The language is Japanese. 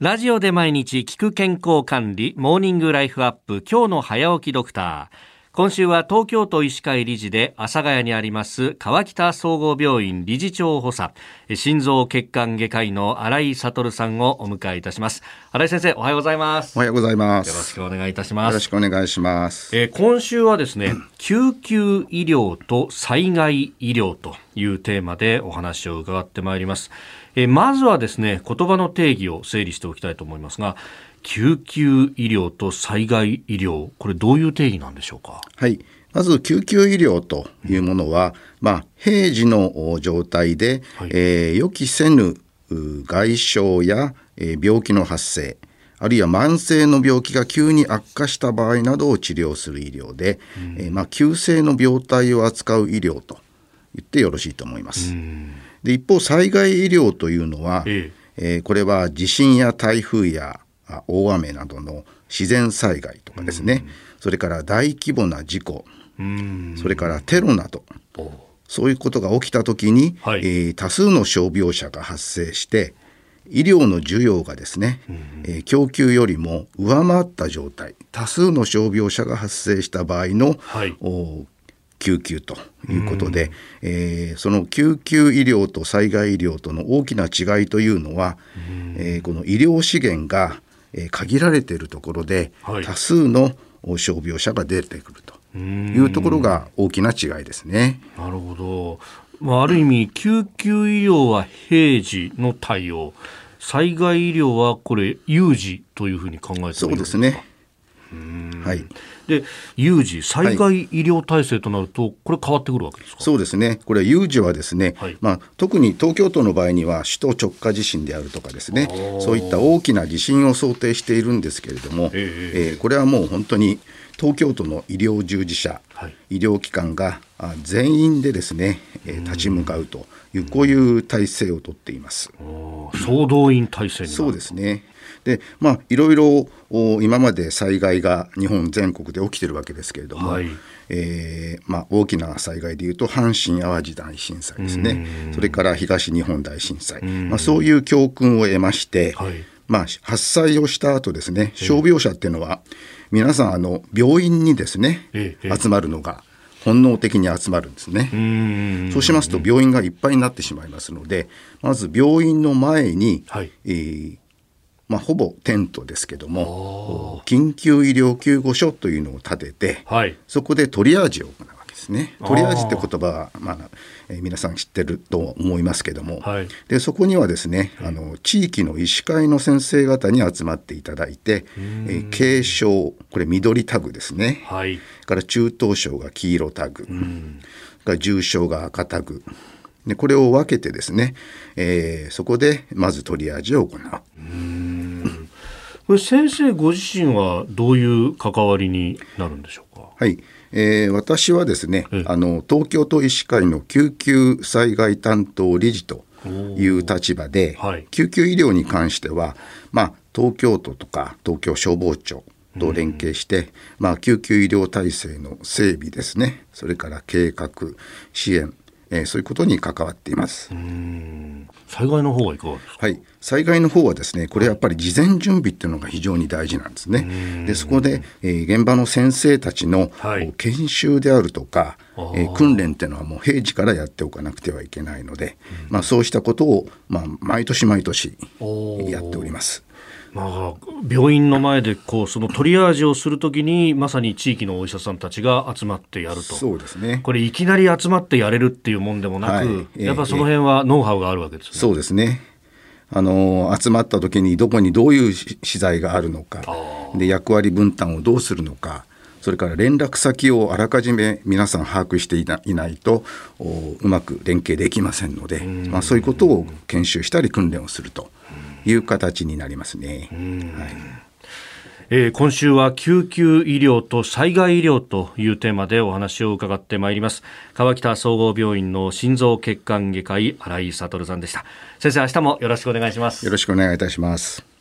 ラジオで毎日聞く健康管理モーニングライフアップ今日の早起きドクター。今週は東京都医師会理事で阿佐ヶ谷にあります川北総合病院理事長補佐。心臓血管外科医の新井悟さんをお迎えいたします。新井先生おはようございます。おはようございます。よろしくお願いいたします。よろしくお願いします。えー、今週はですね、救急医療と災害医療というテーマでお話を伺ってまいります。えー、まずはですね言葉の定義を整理しておきたいと思いますが救急医療と災害医療これどういう定義なんでしょうか？はい。まず救急医療というものは、まあ、平時の状態で、はい、えー、予期せぬ外傷や、えー、病気の発生あるいは慢性の病気が急に悪化した場合などを治療する医療で、うん、えー、まあ、急性の病態を扱う医療と言ってよろしいと思います。うん。で一方災害医療というのは、ええ。ー、これは地震や台風や大雨などの自然災害とかですね、それから大規模な事故、それからテロなどそういうことが起きた時に、はい、えー、多数の傷病者が発生して医療の需要がですね、えー、供給よりも上回った状態多数の傷病者が発生した場合の、はい、救急ということで、えー、その救急医療と災害医療との大きな違いというのは、えー、この医療資源が、えー、限られているところで、はい、多数の傷病者が出てくるというところが大きな違いですね。なるほど、まあ、ある意味救急医療は平時の対応。災害医療はこれ有事というふうに考えてそうですね。はい、で有事、災害医療体制となると、はい、これ、変わってくるわけですか？そうですね、これ、有事はですね、はい、まあ、特に東京都の場合には、首都直下地震であるとかですね、そういった大きな地震を想定しているんですけれども、えー、えー、これはもう本当に東京都の医療従事者、はい、医療機関が全員でですね、えー、立ち向かうという、こういう体制をとっています。総動員体制そうですね。でまあいろいろ今まで災害が日本全国で起きてるわけですけれども、はい、えー、まあ、大きな災害でいうと阪神・淡路大震災ですね。それから東日本大震災、まあ、そういう教訓を得まして、はい、まあ、発災をした後ですね傷病者っていうのは皆さんあの病院にですね、集まるのが本能的に集まるんですね。そうしますと病院がいっぱいになってしまいますのでまず病院の前に、はい、えーまあ、ほぼテントですけども緊急医療救護所というのを建てて、はい、そこでトリアージを行うですね。トリアージって言葉は、まあえー、皆さん知ってると思いますけども、はい、でそこにはですねあの地域の医師会の先生方に集まっていただいて、えー、軽症これ緑タグですね、はい、から中等症が黄色タグ、から重症が赤タグ。でこれを分けてですね、えー、そこでまずトリアージを行う。これ先生ご自身はどういう関わりになるんでしょうか？はい。えー、私はですね、あの東京都医師会の救急災害担当理事という立場で、はい、救急医療に関しては、まあ、東京都とか東京消防庁と連携して、まあ、救急医療体制の整備ですね。それから計画支援えー、そういうことに関わっています。災害の方はいかがですか？はい、災害の方はですね、これやっぱり事前準備っていうのが非常に大事なんですね。で、そこで、えー、現場の先生たちの、はい、研修であるとか、えー、訓練っていうのはもう平時からやっておかなくてはいけないので、まあそうしたことをまあ毎年毎年やっております。まあ、病院の前でこうそのトリアージをするときにまさに地域のお医者さんたちが集まってやると。そうですね。これいきなり集まってやれるっていうもんでもなく、はい、やっぱその辺はノウハウがあるわけですね。そうですね。あの集まった時にどこにどういう資材があるのか。で役割分担をどうするのかそれから連絡先をあらかじめ皆さん把握していないとうまく連携できませんので、まあ、そういうことを研修したり訓練をすると。いう形になりますね。はい。えー、今週は救急医療と災害医療というテーマでお話を伺ってまいります。川北総合病院の心臓血管外科医新井悟さんでした。先生明日もよろしくお願いします。よろしくお願いいたします